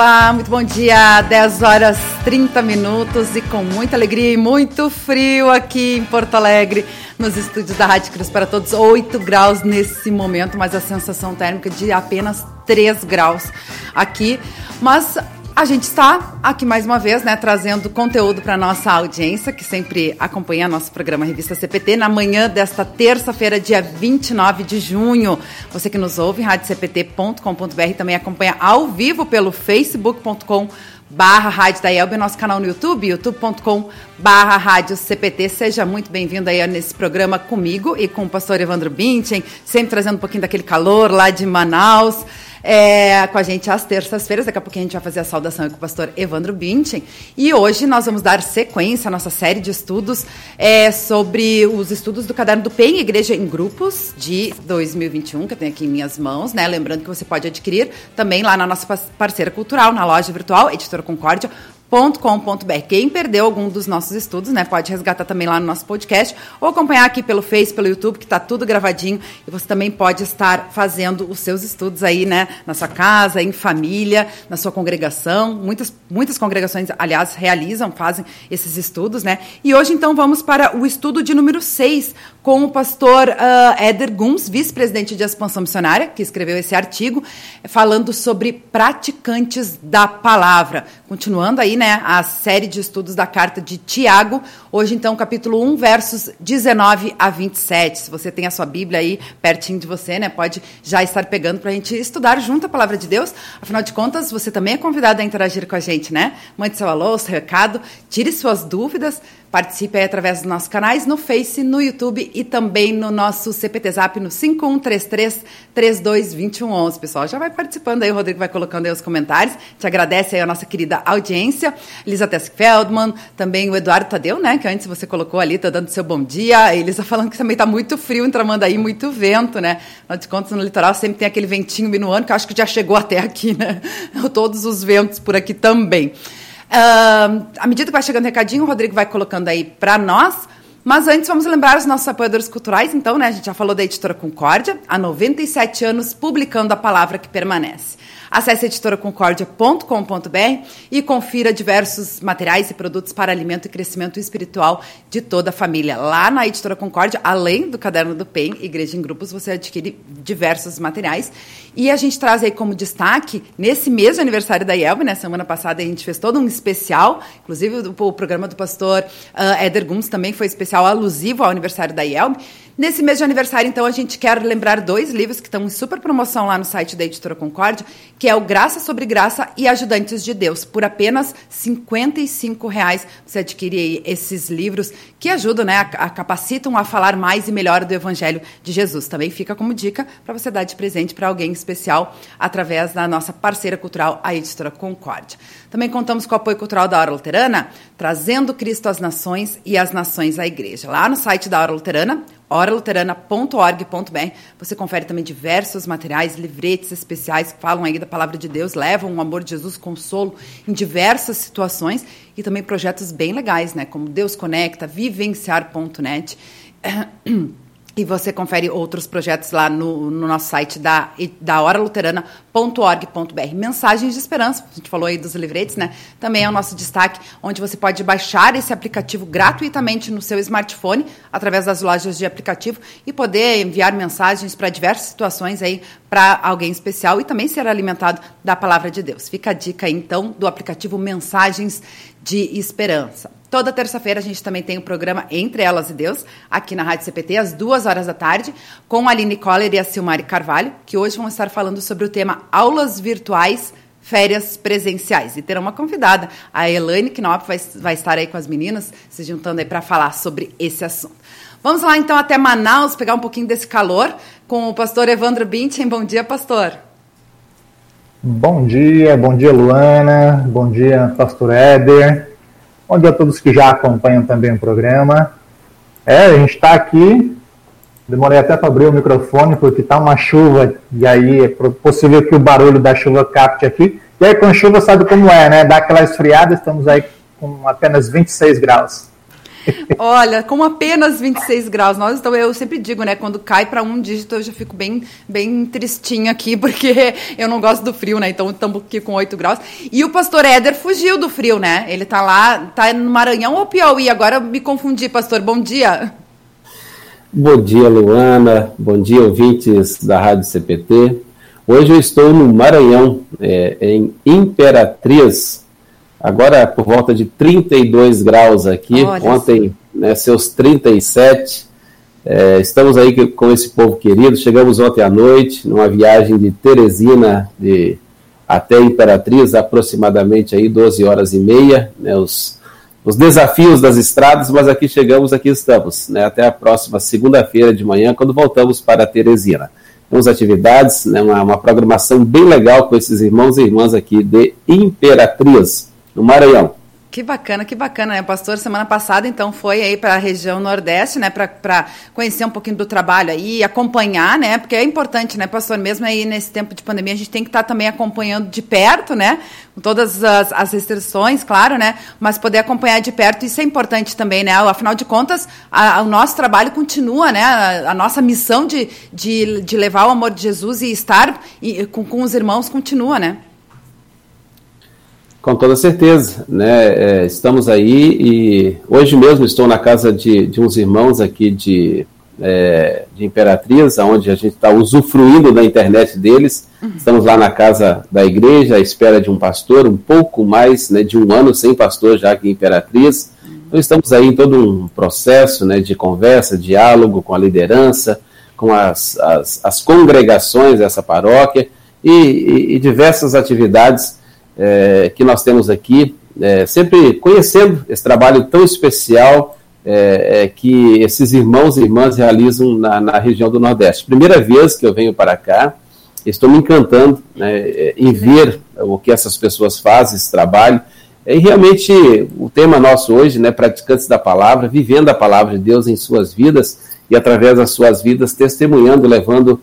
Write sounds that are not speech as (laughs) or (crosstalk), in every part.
Olá, muito bom dia. 10 horas 30 minutos e com muita alegria e muito frio aqui em Porto Alegre, nos estúdios da Rádio Cruz para Todos. 8 graus nesse momento, mas a sensação térmica de apenas 3 graus aqui. Mas a gente está aqui mais uma vez, né, trazendo conteúdo para nossa audiência, que sempre acompanha nosso programa Revista CPT, na manhã desta terça-feira, dia 29 de junho. Você que nos ouve radiocpt.com.br também acompanha ao vivo pelo facebook.com barra Rádio da Elbe, nosso canal no YouTube, youtube.com barra Rádio CPT. Seja muito bem-vindo aí nesse programa comigo e com o pastor Evandro Binchen, sempre trazendo um pouquinho daquele calor lá de Manaus é, com a gente às terças-feiras. Daqui a pouquinho a gente vai fazer a saudação com o pastor Evandro Binchen. E hoje nós vamos dar sequência à nossa série de estudos é, sobre os estudos do Caderno do PEN, Igreja em Grupos, de 2021, que eu tenho aqui em minhas mãos. Né? Lembrando que você pode adquirir também lá na nossa parceira cultural, na loja virtual, Editora Concórdia com.br. Quem perdeu algum dos nossos estudos, né, pode resgatar também lá no nosso podcast ou acompanhar aqui pelo Face, pelo YouTube, que está tudo gravadinho e você também pode estar fazendo os seus estudos aí, né, na sua casa, em família, na sua congregação. Muitas, muitas congregações, aliás, realizam, fazem esses estudos, né? E hoje, então, vamos para o estudo de número 6, com o pastor uh, Éder Guns, vice-presidente de expansão missionária, que escreveu esse artigo, falando sobre praticantes da palavra. Continuando aí, né, a série de estudos da carta de Tiago, hoje então capítulo 1, versos 19 a 27. Se você tem a sua Bíblia aí pertinho de você, né, pode já estar pegando para a gente estudar junto a palavra de Deus. Afinal de contas, você também é convidado a interagir com a gente, né? Mande seu alô, seu recado, tire suas dúvidas, Participe aí através dos nossos canais no Face, no YouTube e também no nosso CPT Zap no 5133 322111. Pessoal, já vai participando aí, o Rodrigo vai colocando aí os comentários. Te agradece aí a nossa querida audiência. Elisa Tesk Feldman, também o Eduardo Tadeu, né, que antes você colocou ali, tá dando seu bom dia. Elisa falando que também tá muito frio em Tramandaí, muito vento, né? Afinal de contas, no litoral sempre tem aquele ventinho minuano que eu acho que já chegou até aqui, né? (laughs) Todos os ventos por aqui também. Uh, à medida que vai chegando o recadinho, o Rodrigo vai colocando aí para nós. Mas antes, vamos lembrar os nossos apoiadores culturais. Então, né, a gente já falou da editora Concórdia, há 97 anos publicando a palavra que permanece. Acesse editoraconcordia.com.br e confira diversos materiais e produtos para alimento e crescimento espiritual de toda a família. Lá na Editora Concórdia, além do Caderno do PEN, Igreja em Grupos, você adquire diversos materiais. E a gente traz aí como destaque, nesse mês de aniversário da IELB, né, semana passada a gente fez todo um especial, inclusive o, o programa do pastor uh, Éder Guns também foi especial alusivo ao aniversário da IELB. Nesse mês de aniversário, então, a gente quer lembrar dois livros que estão em super promoção lá no site da Editora Concórdia, que é o Graça sobre Graça e Ajudantes de Deus. Por apenas R$ reais você adquire esses livros que ajudam, né, a, a, capacitam a falar mais e melhor do Evangelho de Jesus. Também fica como dica para você dar de presente para alguém especial através da nossa parceira cultural, a Editora Concórdia. Também contamos com o apoio cultural da Hora Luterana, trazendo Cristo às nações e as nações à igreja. Lá no site da Hora Luterana, oraluterana.org.br. Você confere também diversos materiais, livretes especiais que falam aí da palavra de Deus, levam o amor de Jesus, consolo em diversas situações e também projetos bem legais, né? Como Deus Conecta, vivenciar.net. (clears throat) E você confere outros projetos lá no, no nosso site da, da horaluterana.org.br. Mensagens de esperança, a gente falou aí dos livretes, né? Também é o nosso destaque, onde você pode baixar esse aplicativo gratuitamente no seu smartphone, através das lojas de aplicativo, e poder enviar mensagens para diversas situações aí, para alguém especial e também ser alimentado da palavra de Deus. Fica a dica então, do aplicativo Mensagens de Esperança. Toda terça-feira a gente também tem o programa Entre Elas e Deus, aqui na Rádio CPT, às duas horas da tarde, com a Aline Coller e a Silmari Carvalho, que hoje vão estar falando sobre o tema Aulas Virtuais férias presenciais. E terá uma convidada, a Elaine Knopf, vai, vai estar aí com as meninas, se juntando aí para falar sobre esse assunto. Vamos lá então até Manaus, pegar um pouquinho desse calor com o pastor Evandro Binchen. Bom dia, pastor. Bom dia, bom dia, Luana. Bom dia, pastor Éder. Bom dia a todos que já acompanham também o programa. É, a gente está aqui. Demorei até para abrir o microfone porque está uma chuva e aí é possível que o barulho da chuva capte aqui. E aí com chuva sabe como é, né? Dá aquela esfriada, estamos aí com apenas 26 graus. Olha, com apenas 26 graus, nós então eu sempre digo, né, quando cai para um dígito eu já fico bem bem tristinha aqui (laughs) porque eu não gosto do frio, né? Então estamos aqui com 8 graus. E o pastor Éder fugiu do frio, né? Ele tá lá, tá no Maranhão ou Piauí? Agora eu me confundi, pastor. Bom dia. Bom dia, Luana. Bom dia, ouvintes da Rádio CPT. Hoje eu estou no Maranhão, é, em Imperatriz, agora por volta de 32 graus aqui. Olha Ontem, né, seus 37. É, estamos aí com esse povo querido. Chegamos ontem à noite, numa viagem de Teresina de, até Imperatriz, aproximadamente aí 12 horas e meia. Né, os os desafios das estradas, mas aqui chegamos, aqui estamos, né, até a próxima segunda-feira de manhã, quando voltamos para Teresina. Temos atividades, né, uma, uma, programação bem legal com esses irmãos e irmãs aqui de Imperatriz, no Maranhão. Que bacana, que bacana, né? Pastor, semana passada, então, foi aí para a região Nordeste, né? Para conhecer um pouquinho do trabalho aí, acompanhar, né? Porque é importante, né, pastor? Mesmo aí nesse tempo de pandemia, a gente tem que estar tá também acompanhando de perto, né? Com todas as, as, restrições, claro, né? Mas poder acompanhar de perto, isso é importante também, né? Afinal de contas, a, a, o nosso trabalho continua, né? A, a, nossa missão de, de, de levar o amor de Jesus e estar e, com, com os irmãos continua, né? Com toda certeza, né? É, estamos aí e hoje mesmo estou na casa de, de uns irmãos aqui de, é, de Imperatriz, onde a gente está usufruindo da internet deles. Uhum. Estamos lá na casa da igreja, à espera de um pastor, um pouco mais né, de um ano sem pastor já aqui em Imperatriz. Então estamos aí em todo um processo né, de conversa, diálogo com a liderança, com as, as, as congregações dessa paróquia e, e, e diversas atividades é, que nós temos aqui, é, sempre conhecendo esse trabalho tão especial é, que esses irmãos e irmãs realizam na, na, região do Nordeste. Primeira vez que eu venho para cá, estou me encantando né, em ver o que essas pessoas fazem, esse trabalho. E realmente o tema nosso hoje, né, praticantes da palavra, vivendo a palavra de Deus em suas vidas e através das suas vidas testemunhando, levando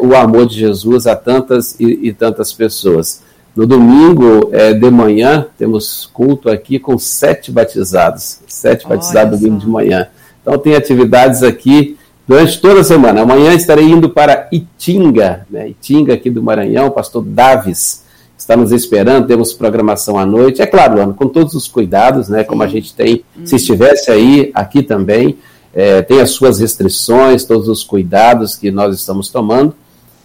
o amor de Jesus a tantas e, e tantas pessoas. No domingo é, de manhã, temos culto aqui com sete batizados. Sete Olha batizados domingo de manhã. Então, tem atividades aqui durante toda a semana. Amanhã estarei indo para Itinga, né? Itinga aqui do Maranhão, o pastor Davis está nos esperando, temos programação à noite. É claro, Ana, com todos os cuidados, né? Como a gente tem, se estivesse aí, aqui também, é, tem as suas restrições, todos os cuidados que nós estamos tomando.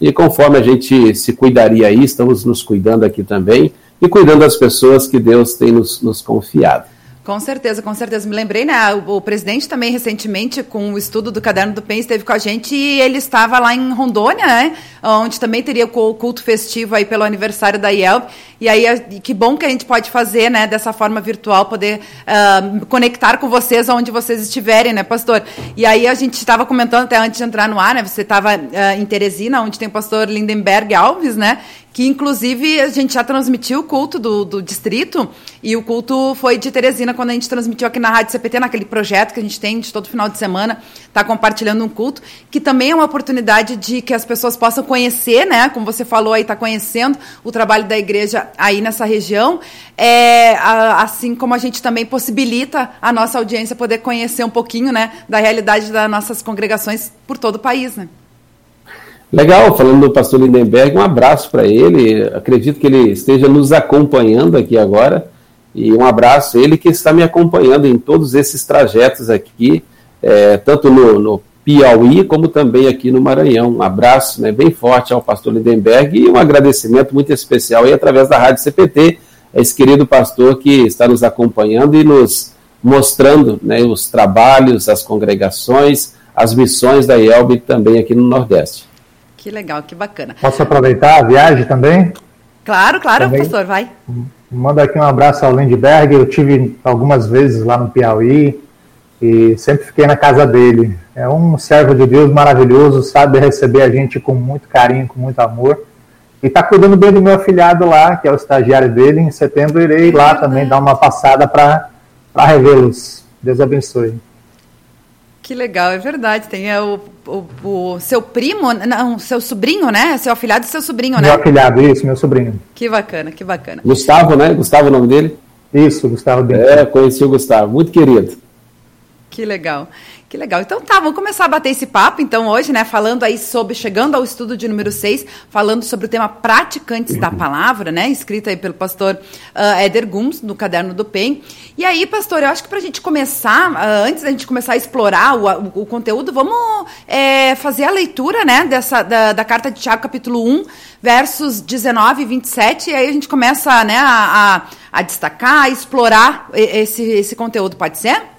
E conforme a gente se cuidaria aí, estamos nos cuidando aqui também e cuidando das pessoas que Deus tem nos, nos confiado. Com certeza, com certeza. Me lembrei, né? O, o, presidente também, recentemente, com o estudo do Caderno do PEN, esteve com a gente e ele estava lá em Rondônia, né? Onde também teria o culto festivo aí pelo aniversário da IELP. E aí, que bom que a gente pode fazer, né? Dessa forma virtual, poder uh, conectar com vocês onde vocês estiverem, né, pastor? E aí, a gente estava comentando até antes de entrar no ar, né? Você estava uh, em Teresina, onde tem o pastor Lindenberg Alves, né? que inclusive a gente já transmitiu o culto do, do distrito e o culto foi de Teresina quando a gente transmitiu aqui na Rádio CPT, naquele projeto que a gente tem de todo final de semana, tá compartilhando um culto, que também é uma oportunidade de que as pessoas possam conhecer, né, como você falou aí, tá conhecendo o trabalho da igreja aí nessa região, é, a, assim como a gente também possibilita a nossa audiência poder conhecer um pouquinho, né, da realidade das nossas congregações por todo o país, né. Legal, falando do pastor Lindenberg, um abraço para ele. Acredito que ele esteja nos acompanhando aqui agora. E um abraço, ele que está me acompanhando em todos esses trajetos aqui, é, tanto no, no, Piauí como também aqui no Maranhão. Um abraço né, bem forte ao pastor Lindenberg e um agradecimento muito especial aí através da Rádio CPT, esse querido pastor que está nos acompanhando e nos mostrando né, os trabalhos, as congregações, as missões da IELB também aqui no Nordeste. Que legal, que bacana. Posso aproveitar a viagem também? Claro, claro, também. professor, vai. Manda aqui um abraço ao Lindbergh. Eu tive algumas vezes lá no Piauí e sempre fiquei na casa dele. É um servo de Deus maravilhoso, sabe receber a gente com muito carinho, com muito amor. E está cuidando bem do meu afilhado lá, que é o estagiário dele. Em setembro irei lá também dar uma passada para revê-los. Deus abençoe. Que legal, é verdade. Tem é, o, o, o, seu primo, não, seu sobrinho, né? Seu afilhado e seu sobrinho, né? Meu afilhado, isso, meu sobrinho. Que bacana, que bacana. Gustavo, né? Gustavo é o nome dele? Isso, Gustavo Bento. É, conheci o Gustavo, muito querido. Que legal. Que legal. Então tá, vamos começar a bater esse papo, então, hoje, né? Falando aí sobre, chegando ao estudo de número 6, falando sobre o tema praticantes da palavra, né? Escrito aí pelo pastor uh, Éder Guns, no caderno do PEN. E aí, pastor, eu acho que pra gente começar, uh, antes da gente começar a explorar o, o, o conteúdo, vamos é, fazer a leitura, né? Dessa, da, da carta de Tiago, capítulo 1, versos 19 e 27, e aí a gente começa, né, a, a, a destacar, a explorar esse, esse conteúdo, pode ser?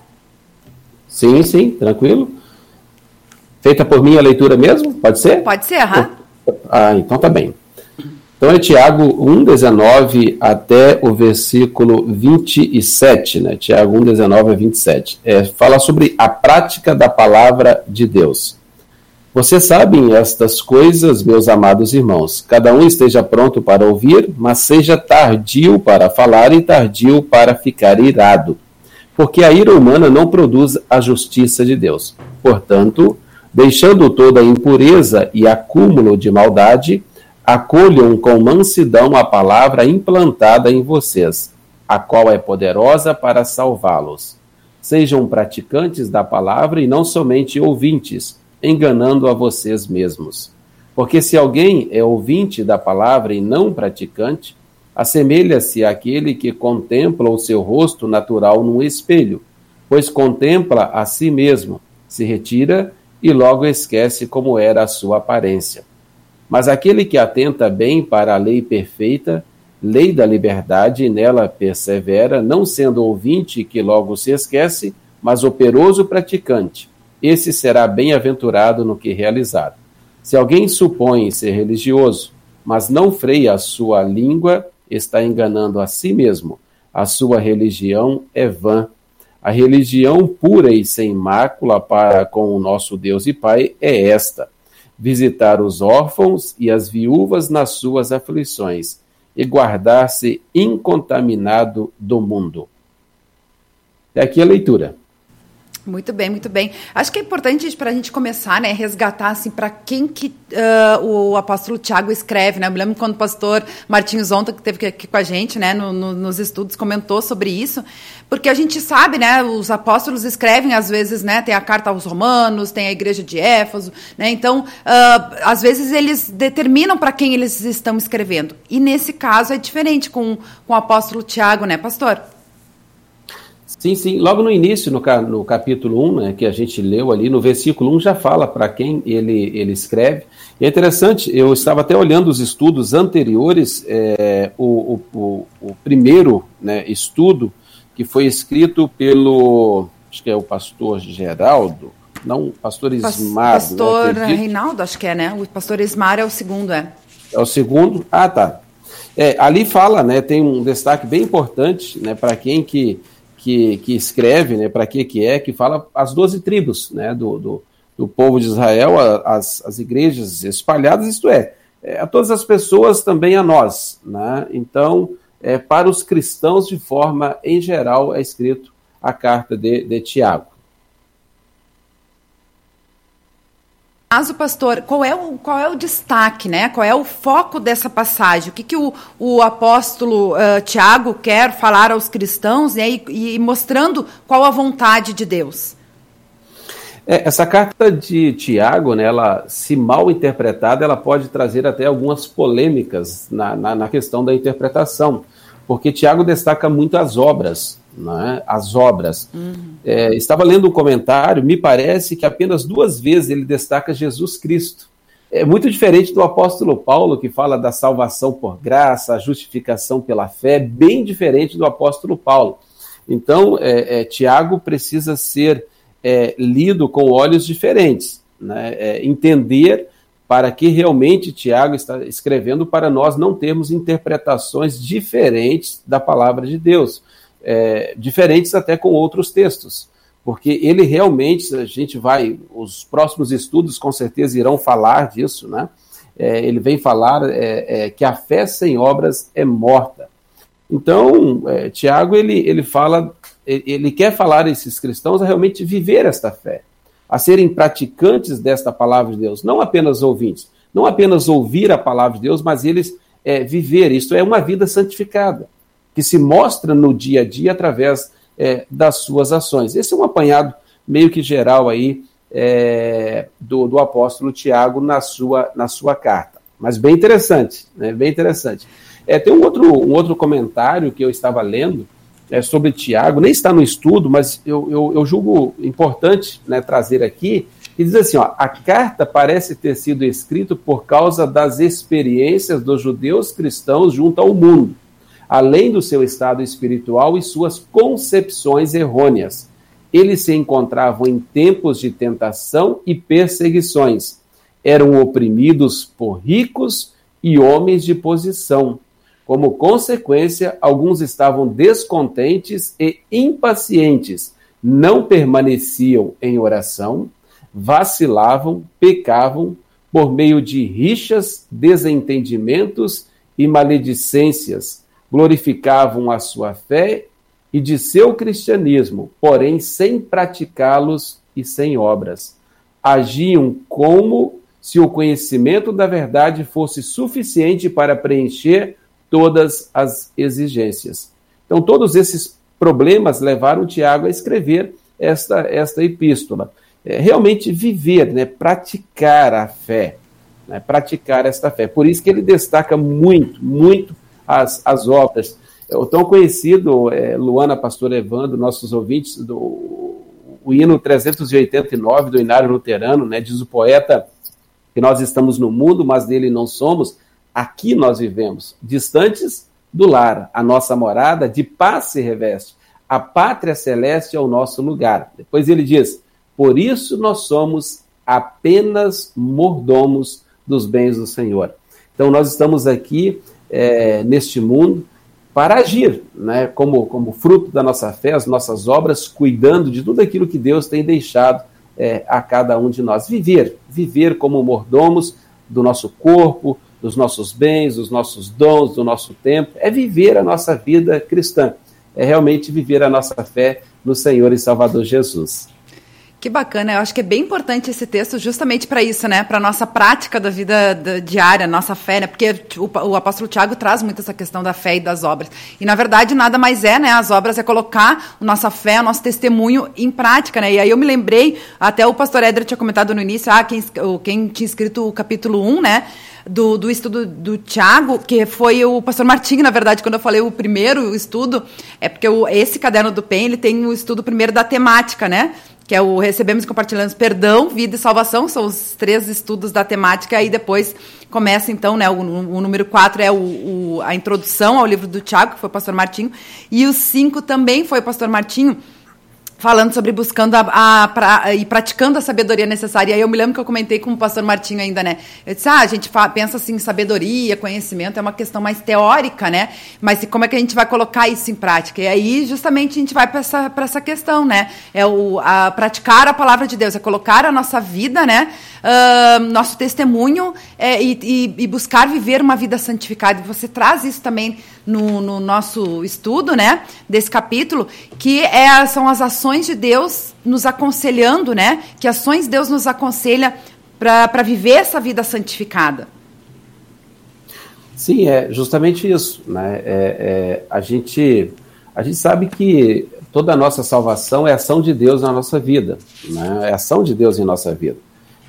Sim, sim, tranquilo. Feita por mim a leitura mesmo? Pode ser? Pode ser, aham. Ah, então tá bem. Então é Tiago 1, 19 até o versículo 27, né? Tiago 1, 19 a 27. É, fala sobre a prática da palavra de Deus. Vocês sabem estas coisas, meus amados irmãos. Cada um esteja pronto para ouvir, mas seja tardio para falar e tardio para ficar irado porque a ira humana não produz a justiça de Deus. Portanto, deixando toda a impureza e acúmulo de maldade, acolham com mansidão a palavra implantada em vocês, a qual é poderosa para salvá-los. Sejam praticantes da palavra e não somente ouvintes, enganando a vocês mesmos. Porque se alguém é ouvinte da palavra e não praticante, assemelha-se àquele que contempla o seu rosto natural num espelho, pois contempla a si mesmo, se retira e logo esquece como era a sua aparência. Mas aquele que atenta bem para a lei perfeita, lei da liberdade, e nela persevera, não sendo ouvinte que logo se esquece, mas operoso praticante, esse será bem-aventurado no que realizar. Se alguém supõe ser religioso, mas não freia a sua língua, está enganando a si mesmo. A sua religião é vã. A religião pura e sem mácula para com o nosso Deus e Pai é esta: visitar os órfãos e as viúvas nas suas aflições e guardar-se incontaminado do mundo. É aqui a leitura. Muito bem, muito bem. Acho que é importante para a gente começar, né, resgatar assim para quem que uh, o apóstolo Tiago escreve, né? Eu me lembro quando o pastor Martins Zonta que esteve aqui com a gente, né, no, no, nos estudos comentou sobre isso, porque a gente sabe, né, os apóstolos escrevem às vezes, né, tem a carta aos Romanos, tem a igreja de Éfeso, né? Então, uh, às vezes eles determinam para quem eles estão escrevendo. E nesse caso é diferente com, com o apóstolo Tiago, né, pastor? Sim, sim. Logo no início, no, no capítulo 1, né, que a gente leu ali, no versículo 1 já fala para quem ele, ele escreve. E é interessante, eu estava até olhando os estudos anteriores, é, o, o, o, primeiro né, estudo que foi escrito pelo, acho que é o pastor Geraldo, não, pastor Ismar. Pastor né, Reinaldo, acho que é, né? O pastor Ismar é o segundo, é. É o segundo? Ah, tá. É, ali fala, né, tem um destaque bem importante né, para quem que que, que escreve, né, para que que é, que fala as doze tribos, né, do, do, do povo de Israel, as, as igrejas espalhadas, isto é, é, a todas as pessoas também a nós, né, então, é, para os cristãos de forma, em geral, é escrito a carta de, de Tiago. Caso, pastor, qual é o, qual é o destaque, né? Qual é o foco dessa passagem? O que, que o, o apóstolo uh, Tiago quer falar aos cristãos né? e, e mostrando qual a vontade de Deus? É, essa carta de Tiago, né, ela, se mal interpretada, ela pode trazer até algumas polêmicas na, na, na questão da interpretação, porque Tiago destaca muito as obras, né, as obras. Uhum. É, estava lendo um comentário, me parece que apenas duas vezes ele destaca Jesus Cristo. É muito diferente do apóstolo Paulo, que fala da salvação por graça, a justificação pela fé, bem diferente do apóstolo Paulo. Então, é, é, Tiago precisa ser é, lido com olhos diferentes, né, é, entender para que realmente Tiago está escrevendo para nós não termos interpretações diferentes da palavra de Deus é, diferentes até com outros textos, porque ele realmente, a gente vai, os próximos estudos com certeza irão falar disso, né? É, ele vem falar é, é que a fé sem obras é morta. Então, é, Tiago, ele, ele fala, ele quer falar a esses cristãos a realmente viver esta fé, a serem praticantes desta palavra de Deus, não apenas ouvintes, não apenas ouvir a palavra de Deus, mas eles é, viver, isto é uma vida santificada que se mostra no dia a dia através é, das suas ações. Esse é um apanhado meio que geral aí é, do, do apóstolo Tiago na sua, na sua carta. Mas bem interessante, né? bem interessante. É, tem um outro, um outro comentário que eu estava lendo é, sobre Tiago, nem está no estudo, mas eu, eu, eu julgo importante né, trazer aqui, e diz assim: ó, a carta parece ter sido escrita por causa das experiências dos judeus cristãos junto ao mundo, além do seu estado espiritual e suas concepções errôneas. Eles se encontravam em tempos de tentação e perseguições. Eram oprimidos por ricos e homens de posição. Como consequência, alguns estavam descontentes e impacientes, não permaneciam em oração, vacilavam, pecavam por meio de rixas, desentendimentos e maledicências, glorificavam a sua fé e de seu cristianismo, porém sem praticá-los e sem obras. Agiam como se o conhecimento da verdade fosse suficiente para preencher todas as exigências. Então, todos esses problemas levaram Tiago a escrever esta, esta epístola é, realmente viver, né, praticar a fé, né, praticar esta fé. Por isso que ele destaca muito, muito as, as obras. O tão conhecido, é, Luana, pastor Evandro, nossos ouvintes, do o hino 389 do Inário Luterano, né, diz o poeta que nós estamos no mundo, mas dele não somos, aqui nós vivemos, distantes do lar, a nossa morada de paz se reveste, a pátria celeste é o nosso lugar. Depois ele diz: por isso nós somos apenas mordomos dos bens do Senhor. Então nós estamos aqui é, neste mundo para agir, né, como, como fruto da nossa fé, as nossas obras, cuidando de tudo aquilo que Deus tem deixado é, a cada um de nós. Viver, viver como mordomos do nosso corpo, dos nossos bens, dos nossos dons, do nosso tempo, é viver a nossa vida cristã, é realmente viver a nossa fé no Senhor e Salvador Jesus. Que bacana, eu acho que é bem importante esse texto justamente para isso, né? Para nossa prática da vida da, diária, nossa fé, né? Porque o, o, apóstolo Tiago traz muito essa questão da fé e das obras. E na verdade nada mais é, né? As obras é colocar nossa fé, nosso testemunho em prática, né? E aí eu me lembrei, até o pastor Éder tinha comentado no início, ah, quem, quem tinha escrito o capítulo 1, né? do, do estudo do Tiago, que foi o pastor Martinho, na verdade, quando eu falei o primeiro estudo, é porque o, esse caderno do PEN, ele tem o estudo primeiro da temática, né? Que é o Recebemos e Compartilhamos Perdão, Vida e Salvação, são os três estudos da temática, aí depois começa então, né, o, o número 4 é o, o, a introdução ao livro do Tiago, que foi o pastor Martinho, e o 5 também foi o pastor Martinho, falando sobre buscando a, a, pra, e praticando a sabedoria necessária. E aí eu me lembro que eu comentei com o pastor Martinho ainda, né? Eu disse, ah, a gente fala, pensa assim, sabedoria, conhecimento é uma questão mais teórica, né? Mas como é que a gente vai colocar isso em prática? E aí, justamente, a gente vai para essa, essa questão, né? É o a, praticar a palavra de Deus, é colocar a nossa vida, né? Uh, nosso testemunho é, e, e, e buscar viver uma vida santificada. Você traz isso também no, no nosso estudo, né, desse capítulo, que é, são as ações de Deus nos aconselhando, né, que ações Deus nos aconselha para viver essa vida santificada. Sim, é justamente isso, né? É, é, a gente a gente sabe que toda a nossa salvação é ação de Deus na nossa vida, né? É ação de Deus em nossa vida.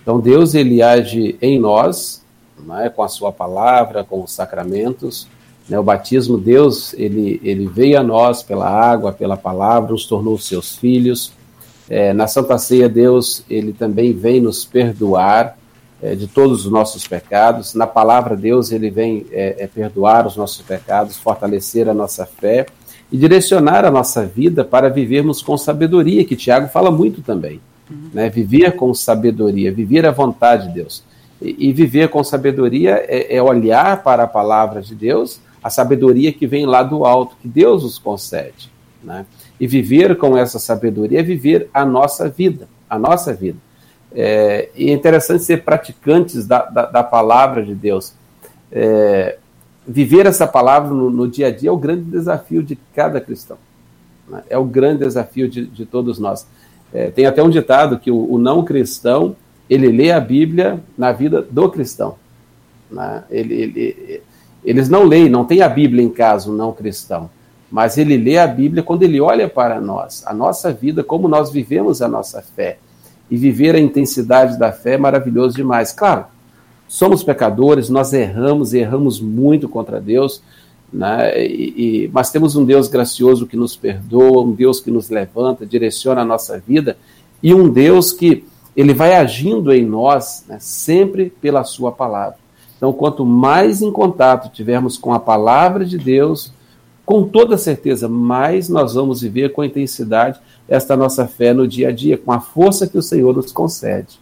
Então Deus ele age em nós, né? com a sua palavra, com os sacramentos, né, o batismo, Deus, ele, ele veio a nós pela água, pela palavra, nos tornou seus filhos. É, na Santa Ceia, Deus, ele também vem nos perdoar é, de todos os nossos pecados. Na palavra, Deus, ele vem é, é, perdoar os nossos pecados, fortalecer a nossa fé e direcionar a nossa vida para vivermos com sabedoria, que Tiago fala muito também. Né? Viver com sabedoria, viver a vontade de Deus. E, e viver com sabedoria é, é olhar para a palavra de Deus a sabedoria que vem lá do alto, que Deus nos concede. Né? E viver com essa sabedoria é viver a nossa vida, a nossa vida. É, e é interessante ser praticantes da, da, da palavra de Deus. É, viver essa palavra no, no, dia a dia é o grande desafio de cada cristão. Né? É o grande desafio de, de todos nós. É, tem até um ditado que o, o, não cristão ele lê a Bíblia na vida do cristão. Né? Ele, ele, eles não leem, não tem a Bíblia em casa, não cristão. mas ele lê a Bíblia quando ele olha para nós, a nossa vida, como nós vivemos a nossa fé. E viver a intensidade da fé é maravilhoso demais. Claro, somos pecadores, nós erramos, erramos muito contra Deus, né? E, e, mas temos um Deus gracioso que nos perdoa, um Deus que nos levanta, direciona a nossa vida, e um Deus que ele vai agindo em nós né, sempre pela sua palavra. Então, quanto mais em contato tivermos com a palavra de Deus, com toda certeza, mais nós vamos viver com intensidade esta nossa fé no dia a dia, com a força que o Senhor nos concede.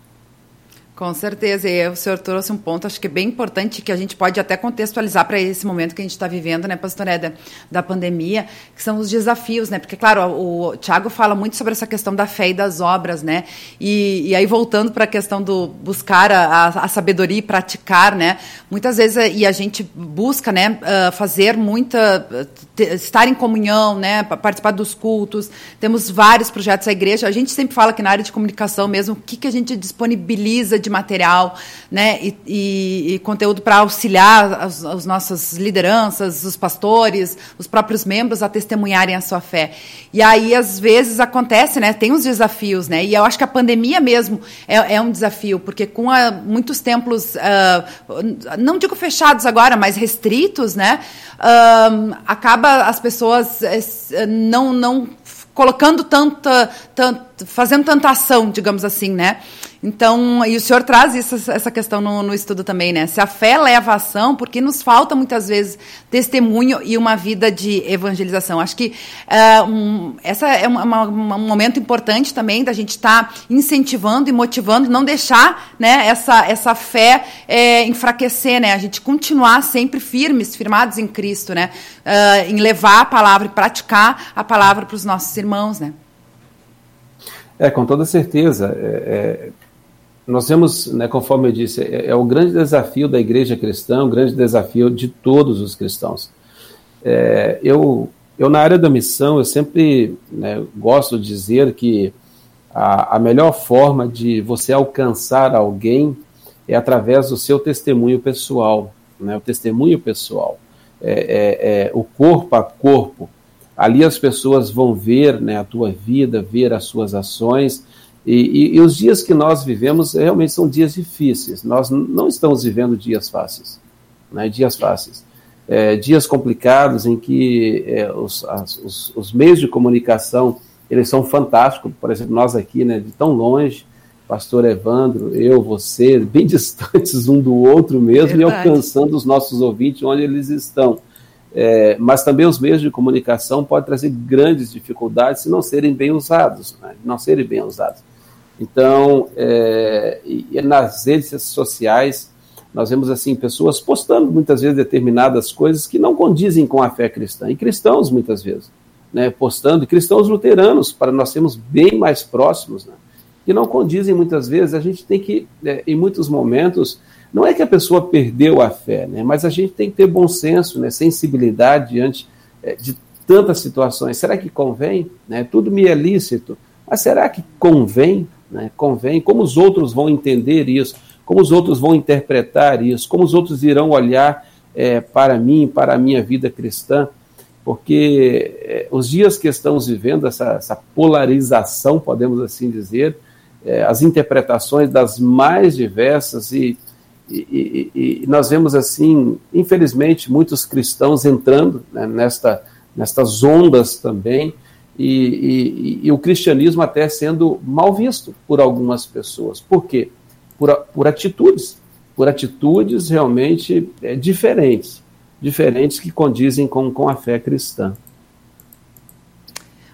Com certeza, e o senhor trouxe um ponto, acho que é bem importante, que a gente pode até contextualizar para esse momento que a gente está vivendo, né, pastor Eda, da pandemia, que são os desafios, né, porque, claro, o Tiago fala muito sobre essa questão da fé e das obras, né, e, e aí voltando para a questão do buscar a, a, sabedoria e praticar, né, muitas vezes, e a gente busca, né, ah, fazer muita, estar em comunhão, né, participar dos cultos, temos vários projetos da igreja, a gente sempre fala que na área de comunicação mesmo, o que, que a gente disponibiliza de material né, e, e, e conteúdo para auxiliar as, as, nossas lideranças, os pastores, os próprios membros a testemunharem a sua fé. E aí, às vezes, acontece, né? Tem os desafios, né? E eu acho que a pandemia mesmo é, é um desafio, porque com a, muitos templos, uh, não digo fechados agora, mas restritos, né? Uh, acaba as pessoas uh, não, não colocando tanta, tanta, fazendo tanta ação, digamos assim, né? Então, e o senhor traz isso, essa questão no, no, estudo também, né? Se a fé leva a ação, porque nos falta muitas vezes testemunho e uma vida de evangelização. Acho que uh, um, essa é uma, uma, um momento importante também da gente estar tá incentivando e motivando, não deixar né, essa, essa fé é, enfraquecer, né? A gente continuar sempre firmes, firmados em Cristo, né? Uh, em levar a palavra e praticar a palavra para os nossos irmãos, né? É, com toda certeza. É, é, nós temos, né, conforme eu disse, é, é, o grande desafio da igreja cristã, o grande desafio de todos os cristãos. É, eu, eu, na área da missão, eu sempre né, gosto de dizer que a, a melhor forma de você alcançar alguém é através do seu testemunho pessoal, né, o testemunho pessoal, é, é, é, o corpo a corpo. Ali as pessoas vão ver né, a tua vida, ver as suas ações, e, e, e, os dias que nós vivemos realmente são dias difíceis. Nós não estamos vivendo dias fáceis, né? dias fáceis. É, dias complicados em que é, os, as, os, os, meios de comunicação eles são fantásticos. Por exemplo, nós aqui, né, de tão longe, Pastor Evandro, eu, você, bem (laughs) distantes um do outro mesmo Verdade. e alcançando os nossos ouvintes onde eles estão. É, mas também os meios de comunicação podem trazer grandes dificuldades se não serem bem usados, né? não serem bem usados. Então, é, nas redes sociais, nós vemos assim pessoas postando muitas vezes determinadas coisas que não condizem com a fé cristã, e cristãos muitas vezes, né, postando, cristãos luteranos, para nós sermos bem mais próximos, né, que não condizem muitas vezes, a gente tem que, é, em muitos momentos, não é que a pessoa perdeu a fé, né, mas a gente tem que ter bom senso, né, sensibilidade diante é, de tantas situações. Será que convém? Né, tudo me é lícito, mas será que convém? Né? Convém, como os outros vão entender isso, como os outros vão interpretar isso, como os outros irão olhar é, para mim, para a minha vida cristã, porque é, os dias que estamos vivendo, essa, essa polarização, podemos assim dizer, é, as interpretações das mais diversas e, e, e, e, nós vemos assim, infelizmente, muitos cristãos entrando né, nesta, nestas ondas também, e, e, e, o cristianismo até sendo mal visto por algumas pessoas. Por quê? Por, por atitudes, por atitudes realmente é, diferentes, diferentes que condizem com, com a fé cristã.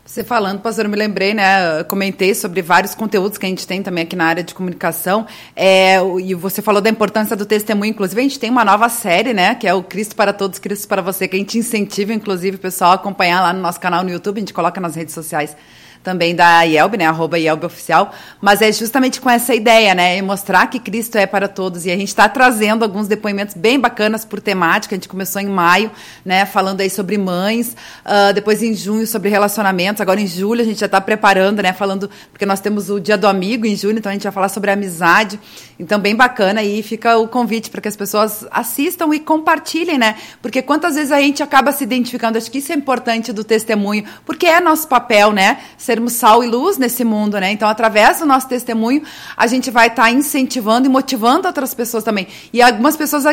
Você falando, pastor, eu me lembrei, né? Comentei sobre vários conteúdos que a gente tem também aqui na área de comunicação. É, e você falou da importância do testemunho. Inclusive, a gente tem uma nova série, né? Que é o Cristo para Todos, Cristo para Você, que a gente incentiva, inclusive, o pessoal a acompanhar lá no nosso canal no YouTube. A gente coloca nas redes sociais também da IELB, né, arroba Oficial, mas é justamente com essa ideia, né, mostrar que Cristo é para todos, e a gente está trazendo alguns depoimentos bem bacanas por temática, a gente começou em maio, né, falando aí sobre mães, uh, depois em junho sobre relacionamentos, agora em julho a gente já está preparando, né, falando, porque nós temos o Dia do Amigo em julho, então a gente vai falar sobre amizade, então bem bacana, e fica o convite para que as pessoas assistam e compartilhem, né, porque quantas vezes a gente acaba se identificando, acho que isso é importante do testemunho, porque é nosso papel, né, sermos sal e luz nesse mundo, né, então através do nosso testemunho a gente vai estar tá incentivando e motivando outras pessoas também, e algumas pessoas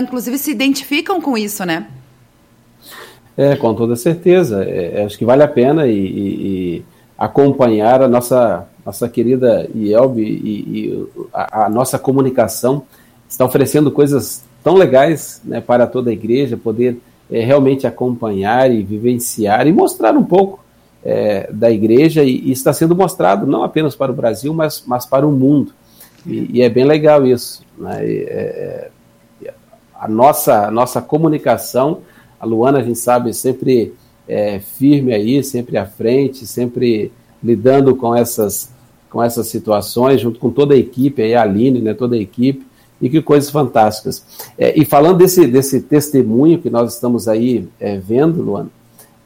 inclusive se identificam com isso, né. É, com toda certeza. É, é, acho que vale a pena e, e, e, acompanhar a nossa, nossa querida Ielbe e, e a, a, nossa comunicação está oferecendo coisas tão legais né, para toda a igreja, poder é, realmente acompanhar e vivenciar e mostrar um pouco é, da igreja e, está sendo mostrado não apenas para o Brasil, mas, mas para o mundo. E, é bem legal isso. Né? É, é, a nossa, a nossa comunicação a Luana, a gente sabe, sempre é, firme aí, sempre à frente, sempre lidando com essas, com essas situações, junto com toda a equipe, aí, a Aline, né, toda a equipe, e que coisas fantásticas. É, e falando desse, desse testemunho que nós estamos aí é, vendo, Luana,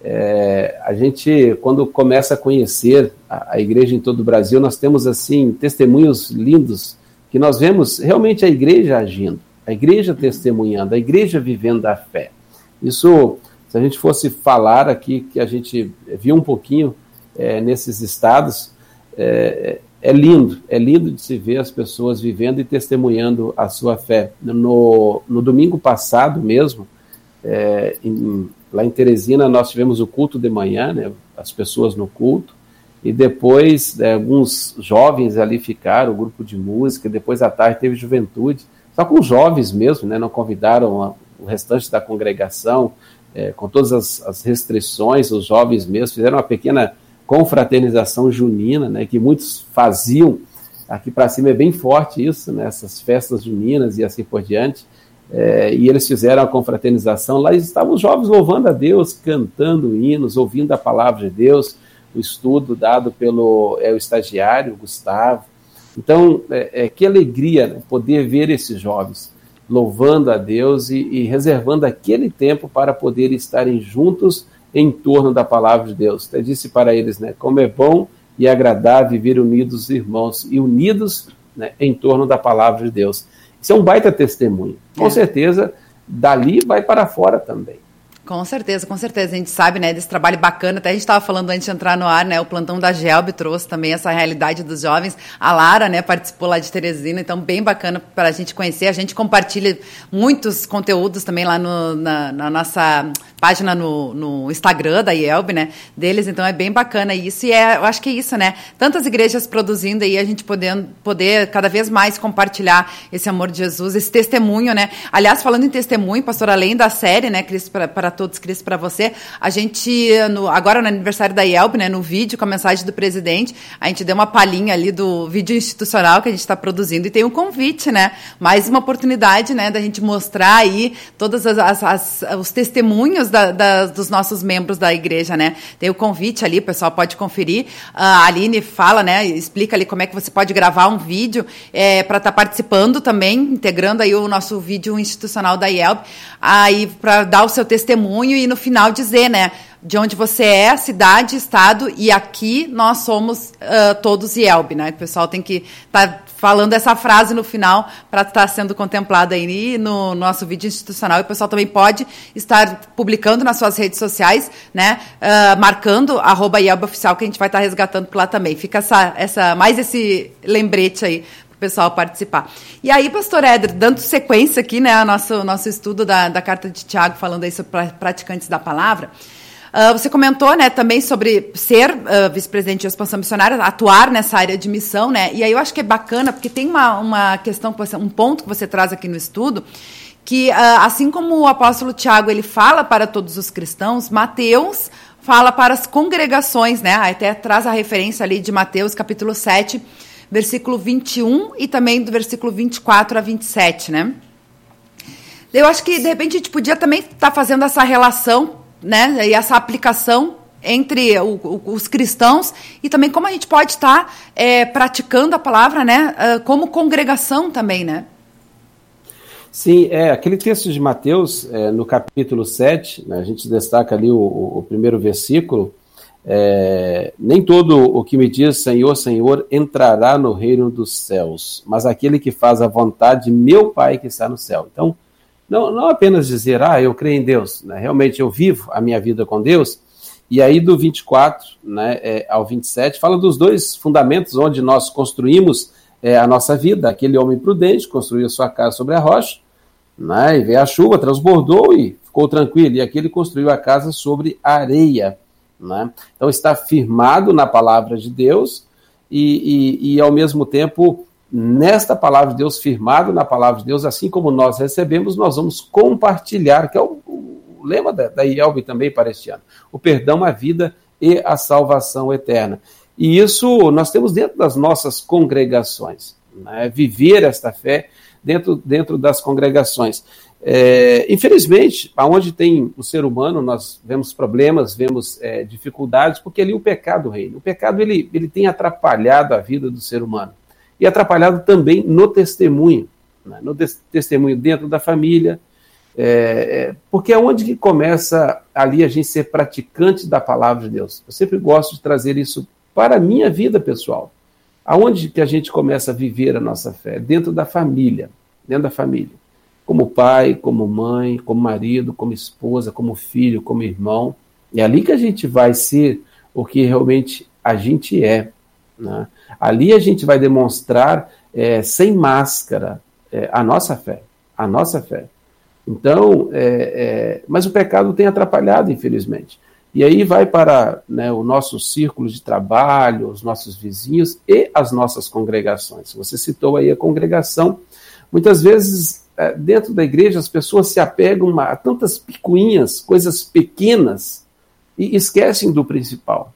é, a gente, quando começa a conhecer a, a, igreja em todo o Brasil, nós temos, assim, testemunhos lindos, que nós vemos realmente a igreja agindo, a igreja testemunhando, a igreja vivendo a fé. Isso, se a gente fosse falar aqui, que a gente viu um pouquinho é, nesses estados, é, é, lindo, é lindo de se ver as pessoas vivendo e testemunhando a sua fé. No, no domingo passado mesmo, é, em, lá em Teresina, nós tivemos o culto de manhã, né, as pessoas no culto, e depois é, alguns jovens ali ficaram, o grupo de música, depois à tarde teve juventude, só com jovens mesmo, né, não convidaram o restante da congregação, é, com todas as, as, restrições, os jovens mesmo fizeram uma pequena confraternização junina, né, que muitos faziam. Aqui para cima é bem forte isso, né, essas festas juninas e assim por diante. É, e eles fizeram a confraternização. Lá estavam os jovens louvando a Deus, cantando hinos, ouvindo a palavra de Deus, o estudo dado pelo é, o estagiário, Gustavo. Então, é, é que alegria né, poder ver esses jovens louvando a Deus e, e reservando aquele tempo para poder estarem juntos em torno da palavra de Deus. Até disse para eles, né, como é bom e agradável viver unidos, irmãos, e unidos né, em torno da palavra de Deus. Isso é um baita testemunho. Com é. certeza, dali vai para fora também. Com certeza, com certeza. A gente sabe, né, desse trabalho bacana. Até a gente estava falando antes de entrar no ar, né, o plantão da Gelb trouxe também essa realidade dos jovens. A Lara, né, participou lá de Teresina, então bem bacana para a gente conhecer. A gente compartilha muitos conteúdos também lá no, na, na, nossa página no, no Instagram da IELB, né, deles. Então é bem bacana isso. E é, eu acho que é isso, né, tantas igrejas produzindo aí, a gente podendo, poder cada vez mais compartilhar esse amor de Jesus, esse testemunho, né. Aliás, falando em testemunho, pastor, além da série, né, Cristo para todos, Cristo para você. A gente, no, agora no aniversário da IELB, né, no vídeo com a mensagem do presidente, a gente deu uma palhinha ali do vídeo institucional que a gente está produzindo e tem um convite, né? Mais uma oportunidade, né, da gente mostrar aí todos as, as, as, os testemunhos da, da, dos nossos membros da igreja, né? Tem o convite ali, o pessoal pode conferir. A Aline fala, né, explica ali como é que você pode gravar um vídeo é, para estar tá participando também, integrando aí o nosso vídeo institucional da IELB, aí para dar o seu testemunho e no final dizer, né? De onde você é, cidade, estado, e aqui nós somos uh, todos IELB, né? O pessoal tem que estar tá falando essa frase no final para estar tá sendo contemplada aí no nosso vídeo institucional. E o pessoal também pode estar publicando nas suas redes sociais, né? Uh, marcando arroba oficial, que a gente vai estar tá resgatando por lá também. Fica essa, essa, mais esse lembrete aí pessoal participar. E aí, pastor Éder, dando sequência aqui, né, ao nosso, nosso estudo da, da carta de Tiago, falando aí sobre praticantes da palavra, uh, você comentou, né, também sobre ser uh, vice-presidente de expansão missionária, atuar nessa área de missão, né, e aí eu acho que é bacana, porque tem uma, uma questão, você, um ponto que você traz aqui no estudo, que uh, assim como o apóstolo Tiago, ele fala para todos os cristãos, Mateus fala para as congregações, né, até traz a referência ali de Mateus, capítulo 7, versículo 21 e também do versículo 24 a 27, né? Eu acho que, de repente, a gente podia também estar tá fazendo essa relação, né? E essa aplicação entre o, o, os cristãos e também como a gente pode estar tá, é, praticando a palavra, né, uh, como congregação também, né? Sim, é, aquele texto de Mateus, é, no capítulo 7, né, a gente destaca ali o, o primeiro versículo, é, nem todo o que me diz Senhor, Senhor entrará no reino dos céus, mas aquele que faz a vontade de meu Pai que está no céu. Então, não, não apenas dizer, ah, eu creio em Deus, né, realmente eu vivo a minha vida com Deus, e aí do 24 né, é, ao 27 fala dos dois fundamentos onde nós construímos é, a nossa vida. Aquele homem prudente construiu sua casa sobre a rocha, né, e veio a chuva, transbordou e ficou tranquilo. E aquele construiu a casa sobre a areia. Né? Então está firmado na palavra de Deus e, e, e, ao mesmo tempo, nesta palavra de Deus, firmado na palavra de Deus, assim como nós recebemos, nós vamos compartilhar, que é o, o lema da, da IELB também para este ano: o perdão, a vida e a salvação eterna. E isso nós temos dentro das nossas congregações, né? viver esta fé dentro, dentro das congregações. É, infelizmente, aonde tem o ser humano, nós vemos problemas, vemos é, dificuldades, porque ali o pecado reina. O pecado ele, ele tem atrapalhado a vida do ser humano e atrapalhado também no testemunho, né? no testemunho dentro da família, é, é, porque é onde que começa ali a gente ser praticante da palavra de Deus. Eu sempre gosto de trazer isso para a minha vida pessoal. Aonde que a gente começa a viver a nossa fé? Dentro da família, dentro da família. Como pai, como mãe, como marido, como esposa, como filho, como irmão. É ali que a gente vai ser o que realmente a gente é. Né? Ali a gente vai demonstrar é, sem máscara é, a nossa fé. A nossa fé. Então, é, é, mas o pecado tem atrapalhado, infelizmente. E aí vai para né, o nosso círculo de trabalho, os nossos vizinhos e as nossas congregações. Você citou aí a congregação. Muitas vezes, é, dentro da igreja, as pessoas se apegam a tantas picuinhas, coisas pequenas, e esquecem do principal.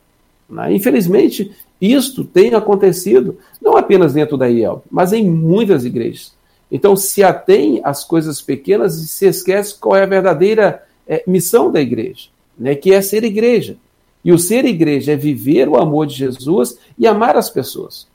Né? Infelizmente, isto tem acontecido, não apenas dentro da IEL, mas em muitas igrejas. Então, se atém às coisas pequenas e se esquece qual é a verdadeira é, missão da igreja né, que é ser igreja. E o ser igreja é viver o amor de Jesus e amar as pessoas.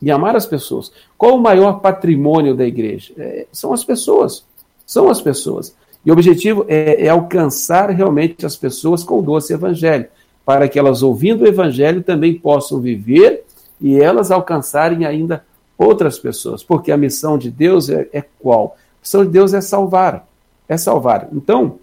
E amar as pessoas. Qual o maior patrimônio da igreja? É, são as pessoas. São as pessoas. E o objetivo é, é, alcançar realmente as pessoas com o doce evangelho, para que elas, ouvindo o evangelho, também possam viver e elas alcançarem ainda outras pessoas. Porque a missão de Deus é, é qual? A missão de Deus é salvar. É salvar. Então,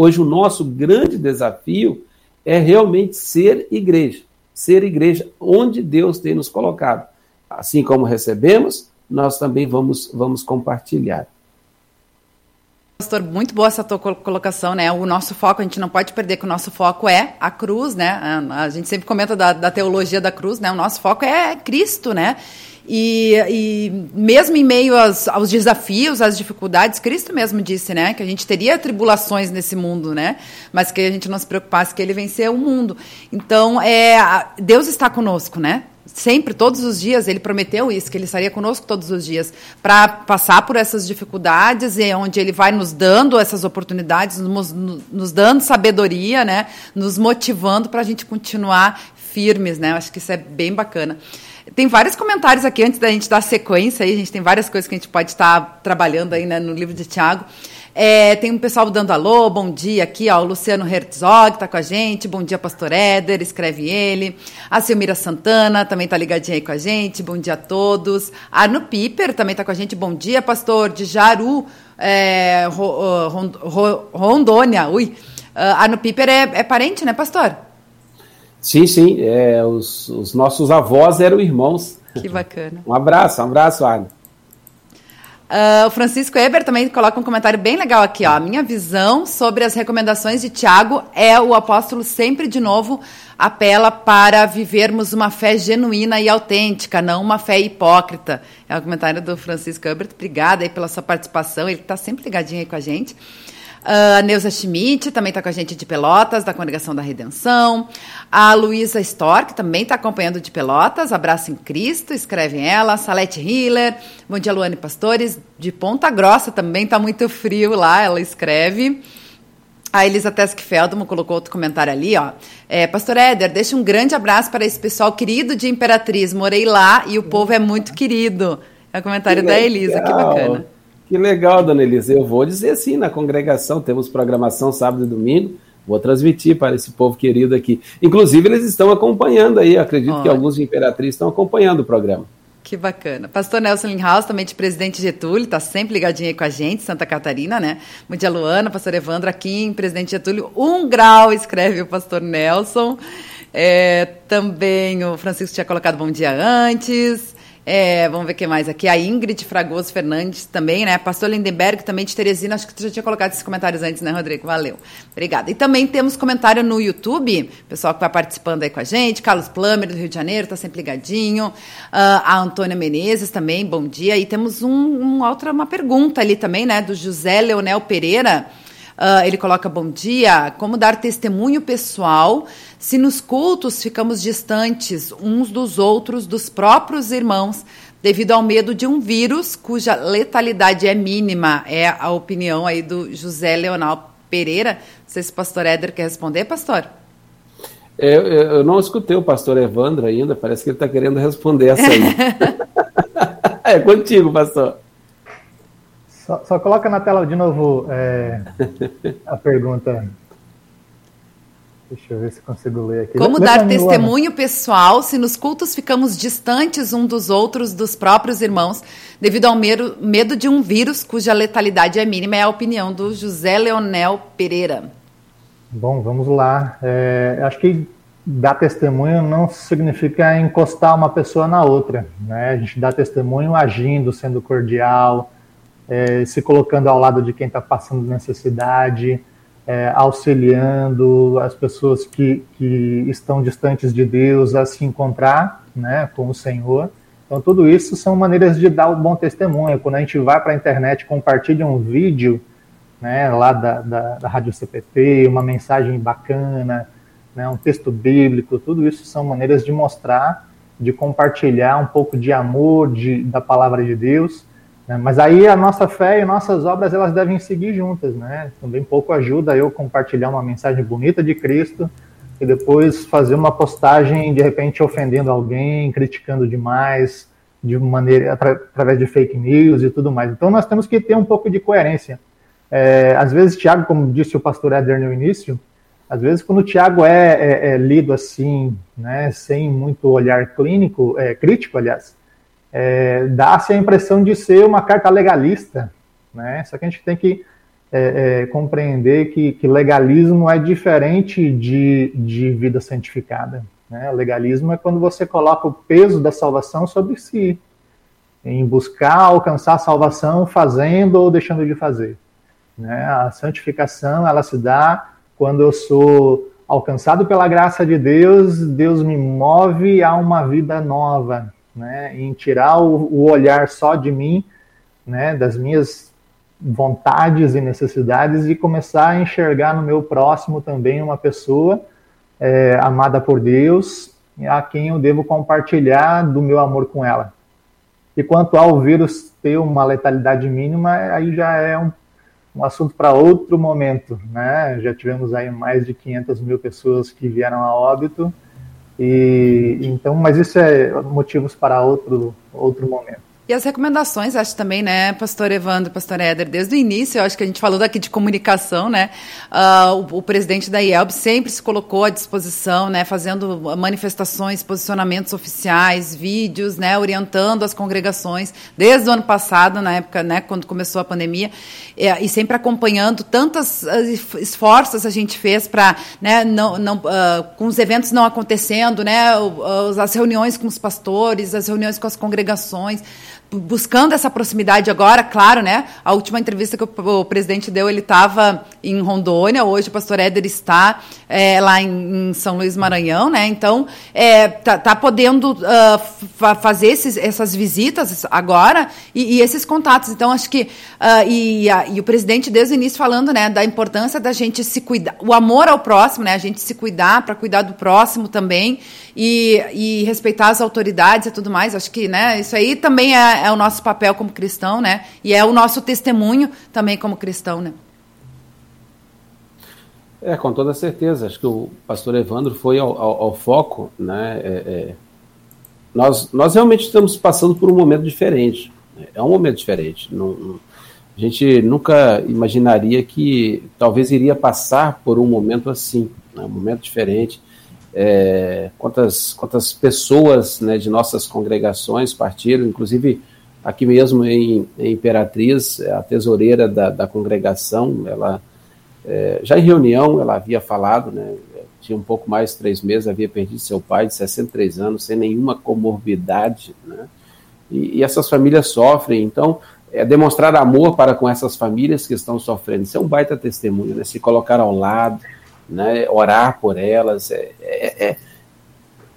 Hoje, o nosso grande desafio é realmente ser igreja. Ser igreja onde Deus tem nos colocado. Assim como recebemos, nós também vamos, vamos compartilhar. Pastor, muito boa essa tua colocação, né? O nosso foco, a gente não pode perder que o nosso foco é a cruz, né? A gente sempre comenta da, da teologia da cruz, né? O nosso foco é Cristo, né? E, e, mesmo em meio aos, aos, desafios, às dificuldades, Cristo mesmo disse, né, que a gente teria tribulações nesse mundo, né, mas que a gente não se preocupasse que Ele venceu o mundo. Então, é, Deus está conosco, né? Sempre, todos os dias, Ele prometeu isso, que Ele estaria conosco todos os dias para passar por essas dificuldades e onde Ele vai nos dando essas oportunidades, nos, nos dando sabedoria, né, nos motivando para a gente continuar firmes, né? Acho que isso é bem bacana. Tem vários comentários aqui antes da gente dar sequência aí, a gente tem várias coisas que a gente pode estar trabalhando aí né, no livro de Tiago. É, tem um pessoal dando alô, bom dia aqui, ó, o Luciano Herzog está com a gente, bom dia, Pastor Éder, escreve ele. A Silmira Santana também está ligadinha aí com a gente, bom dia a todos. Arno Piper também está com a gente, bom dia, Pastor, de Jaru, é, Rondônia, ui. Uh, Arno Piper é, é parente, né, Pastor? Sim, sim. É, os, os, nossos avós eram irmãos. Que bacana. um abraço, um abraço, Arno. Uh, o Francisco Eber também coloca um comentário bem legal aqui. Ó. Minha visão sobre as recomendações de Tiago é o apóstolo sempre de novo apela para vivermos uma fé genuína e autêntica, não uma fé hipócrita. É o comentário do Francisco Eber. Obrigada aí pela sua participação. Ele está sempre ligadinho aí com a gente. A Neuza Schmidt também está com a gente de Pelotas, da Congregação da Redenção. A Luísa Stork também está acompanhando de Pelotas. Abraço em Cristo, escreve ela. Salete Hiller. Bom dia, Luane Pastores. De Ponta Grossa também está muito frio lá, ela escreve. A Elisa Tesk Feldman colocou outro comentário ali, ó. É, Pastor Éder, deixa um grande abraço para esse pessoal querido de Imperatriz. Morei lá e o povo é muito querido. É o comentário da Elisa, que bacana. Que legal, dona Elisa. Eu vou dizer assim, na congregação temos programação sábado e domingo. Vou transmitir para esse povo querido aqui. Inclusive, eles estão acompanhando aí. Acredito Olha. que alguns de Imperatriz estão acompanhando o programa. Que bacana. Pastor Nelson Linhaus, também de Presidente Getúlio, está sempre ligadinho aí com a gente, Santa Catarina, né? Bom dia, Luana, Pastor Evandro aqui em Presidente Getúlio. Um grau, escreve o Pastor Nelson. É, também o Francisco tinha colocado bom dia antes. É, vamos ver o que mais aqui. A Ingrid Fragoso Fernandes também, né? Pastor Lindenberg também de Teresina. Acho que tu já tinha colocado esses comentários antes, né, Rodrigo? Valeu. Obrigada. E também temos comentário no YouTube, pessoal que vai participando aí com a gente. Carlos Plummer, do Rio de Janeiro, tá sempre ligadinho. Uh, a Antônia Menezes também, bom dia. E temos um, um outra, uma pergunta ali também, né, do José Leonel Pereira. Uh, ele coloca bom dia. Como dar testemunho pessoal se nos cultos ficamos distantes uns dos outros, dos próprios irmãos, devido ao medo de um vírus cuja letalidade é mínima? É a opinião aí do José Leonel Pereira. Não sei se o pastor Éder quer responder, pastor. É, eu não escutei o pastor Evandro ainda, parece que ele está querendo responder essa aí. (laughs) (laughs) é contigo, pastor. Só, só, coloca na tela de novo é, a pergunta. Deixa eu ver se consigo ler aqui. Como dar testemunho pessoal se nos cultos ficamos distantes um dos outros, dos próprios irmãos, devido ao medo, medo de um vírus cuja letalidade é mínima? É a opinião do José Leonel Pereira. Bom, vamos lá. É, acho que dar testemunho não significa encostar uma pessoa na outra. Né? A gente dá testemunho agindo, sendo cordial, é, se colocando ao lado de quem está passando necessidade, é, auxiliando as pessoas que, que estão distantes de Deus a se encontrar né, com o Senhor. Então, tudo isso são maneiras de dar um bom testemunho. Quando a gente vai para a internet, compartilha um vídeo né, lá da, da, da Rádio CPT, uma mensagem bacana, né, um texto bíblico, tudo isso são maneiras de mostrar, de compartilhar um pouco de amor de, da palavra de Deus? Mas aí a nossa fé e nossas obras elas devem seguir juntas, né? Também pouco ajuda eu compartilhar uma mensagem bonita de Cristo e depois fazer uma postagem de repente ofendendo alguém, criticando demais, de maneira através de fake news e tudo mais. Então nós temos que ter um pouco de coerência. É, às vezes, Tiago, como disse o pastor Éder no início, às vezes quando o Tiago é, é, é, lido assim, né, sem muito olhar clínico, é, crítico, aliás, é, dá-se a impressão de ser uma carta legalista, né? Só que a gente tem que é, é, compreender que, que, legalismo é diferente de, de vida santificada. Né? Legalismo é quando você coloca o peso da salvação sobre si, em buscar alcançar a salvação fazendo ou deixando de fazer. Né? A santificação ela se dá quando eu sou alcançado pela graça de Deus, Deus me move a uma vida nova, né, em tirar o, o olhar só de mim, né, das minhas vontades e necessidades e começar a enxergar no meu próximo também uma pessoa é, amada por Deus, a quem eu devo compartilhar do meu amor com ela. E quanto ao vírus ter uma letalidade mínima, aí já é um, um assunto para outro momento, né? Já tivemos aí mais de 500 mil pessoas que vieram a óbito, e então, mas isso é motivos para outro outro momento. E as recomendações, acho também, né, pastor Evandro, pastor Éder, desde o início, eu acho que a gente falou daqui de comunicação, né, uh, o, o, presidente da IELB sempre se colocou à disposição, né, fazendo manifestações, posicionamentos oficiais, vídeos, né, orientando as congregações, desde o ano passado, na época, né, quando começou a pandemia, e, e sempre acompanhando tantas uh, esforços a gente fez para, né, não, não, uh, com os eventos não acontecendo, né, as reuniões com os pastores, as reuniões com as congregações, buscando essa proximidade agora, claro, né? A última entrevista que o, o presidente deu, ele estava em Rondônia, hoje o pastor Éder está é, lá em, em, São Luís Maranhão, né? Então, é, tá, tá podendo uh, fa fazer esses, essas visitas agora e, e, esses contatos. Então, acho que uh, e, a, e, o presidente desde o início falando, né, da importância da gente se cuidar, o amor ao próximo, né? A gente se cuidar para cuidar do próximo também e, e respeitar as autoridades e tudo mais. Acho que, né? Isso aí também é é o nosso papel como cristão, né? E é o nosso testemunho também como cristão, né? É, com toda certeza. Acho que o pastor Evandro foi ao, ao, ao foco, né? É, é, nós, nós realmente estamos passando por um momento diferente. É um momento diferente. Não, não, a gente nunca imaginaria que talvez iria passar por um momento assim, né? um momento diferente. É, quantas, quantas pessoas né, de nossas congregações partiram, inclusive aqui mesmo em, em Imperatriz, a tesoureira da, da congregação, ela é, já em reunião ela havia falado, né, tinha um pouco mais de três meses, havia perdido seu pai de 63 anos, sem nenhuma comorbidade, né, e, e essas famílias sofrem, então é demonstrar amor para com essas famílias que estão sofrendo, isso é um baita testemunho, né, se colocar ao lado, né, orar por elas, é, é, é,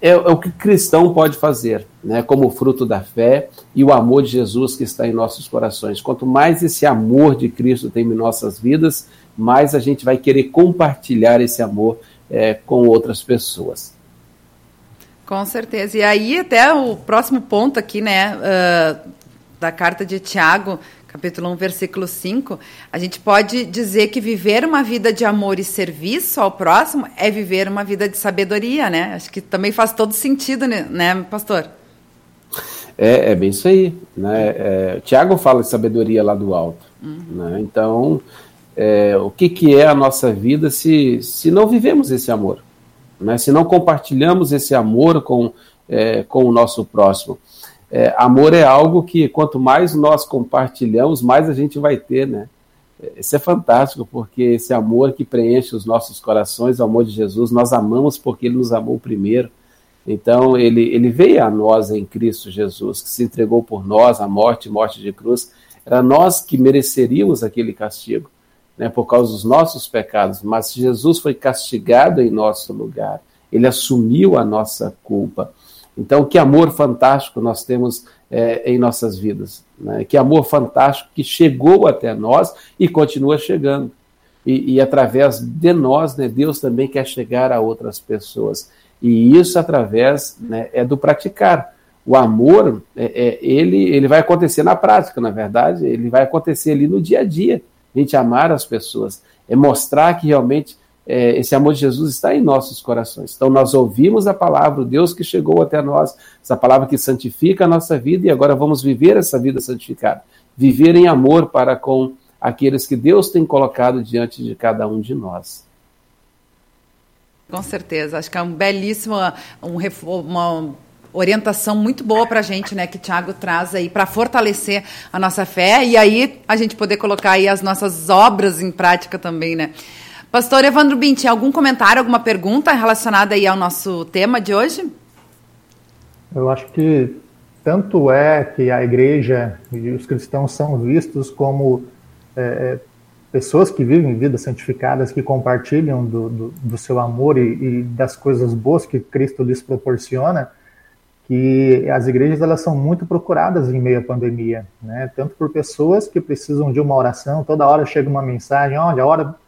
é, o que cristão pode fazer, né, como fruto da fé e o amor de Jesus que está em nossos corações. Quanto mais esse amor de Cristo tem em nossas vidas, mais a gente vai querer compartilhar esse amor é, com outras pessoas. Com certeza. E aí, até o próximo ponto aqui, né, uh, da carta de Tiago, capítulo 1, versículo 5, a gente pode dizer que viver uma vida de amor e serviço ao próximo é viver uma vida de sabedoria, né? Acho que também faz todo sentido, né, né pastor? É, é bem isso aí. Né? É, Tiago fala de sabedoria lá do alto. Uhum. Né? Então, é, o que, que é a nossa vida se, se não vivemos esse amor? Né? Se não compartilhamos esse amor com, é, com o nosso próximo. É, amor é algo que quanto mais nós compartilhamos, mais a gente vai ter, né? Isso é fantástico, porque esse amor que preenche os nossos corações, o amor de Jesus, nós amamos porque ele nos amou primeiro. Então, ele, ele veio a nós em Cristo Jesus, que se entregou por nós, a morte, morte de cruz. Era nós que mereceríamos aquele castigo, né, por causa dos nossos pecados, mas Jesus foi castigado em nosso lugar. Ele assumiu a nossa culpa. Então, que amor fantástico nós temos é, em nossas vidas. Né? Que amor fantástico que chegou até nós e continua chegando. E, e através de nós, né, Deus também quer chegar a outras pessoas. E isso através né, é do praticar. O amor, é, é, ele, ele vai acontecer na prática, na verdade, ele vai acontecer ali no dia a dia. A gente amar as pessoas, é mostrar que realmente é, esse amor de Jesus está em nossos corações. Então, nós ouvimos a palavra, o Deus que chegou até nós, essa palavra que santifica a nossa vida, e agora vamos viver essa vida santificada. Viver em amor para com aqueles que Deus tem colocado diante de cada um de nós. Com certeza, acho que é um belíssimo, um, uma orientação muito boa para a gente, né, que o Thiago traz aí para fortalecer a nossa fé e aí a gente poder colocar aí as nossas obras em prática também, né. Pastor Evandro Binti, algum comentário, alguma pergunta relacionada aí ao nosso tema de hoje? Eu acho que tanto é que a igreja e os cristãos são vistos como é, é pessoas que vivem vidas santificadas, que compartilham do, do, do seu amor e, e, das coisas boas que Cristo lhes proporciona, que as igrejas elas são muito procuradas em meio à pandemia, né? Tanto por pessoas que precisam de uma oração, toda hora chega uma mensagem, olha, ora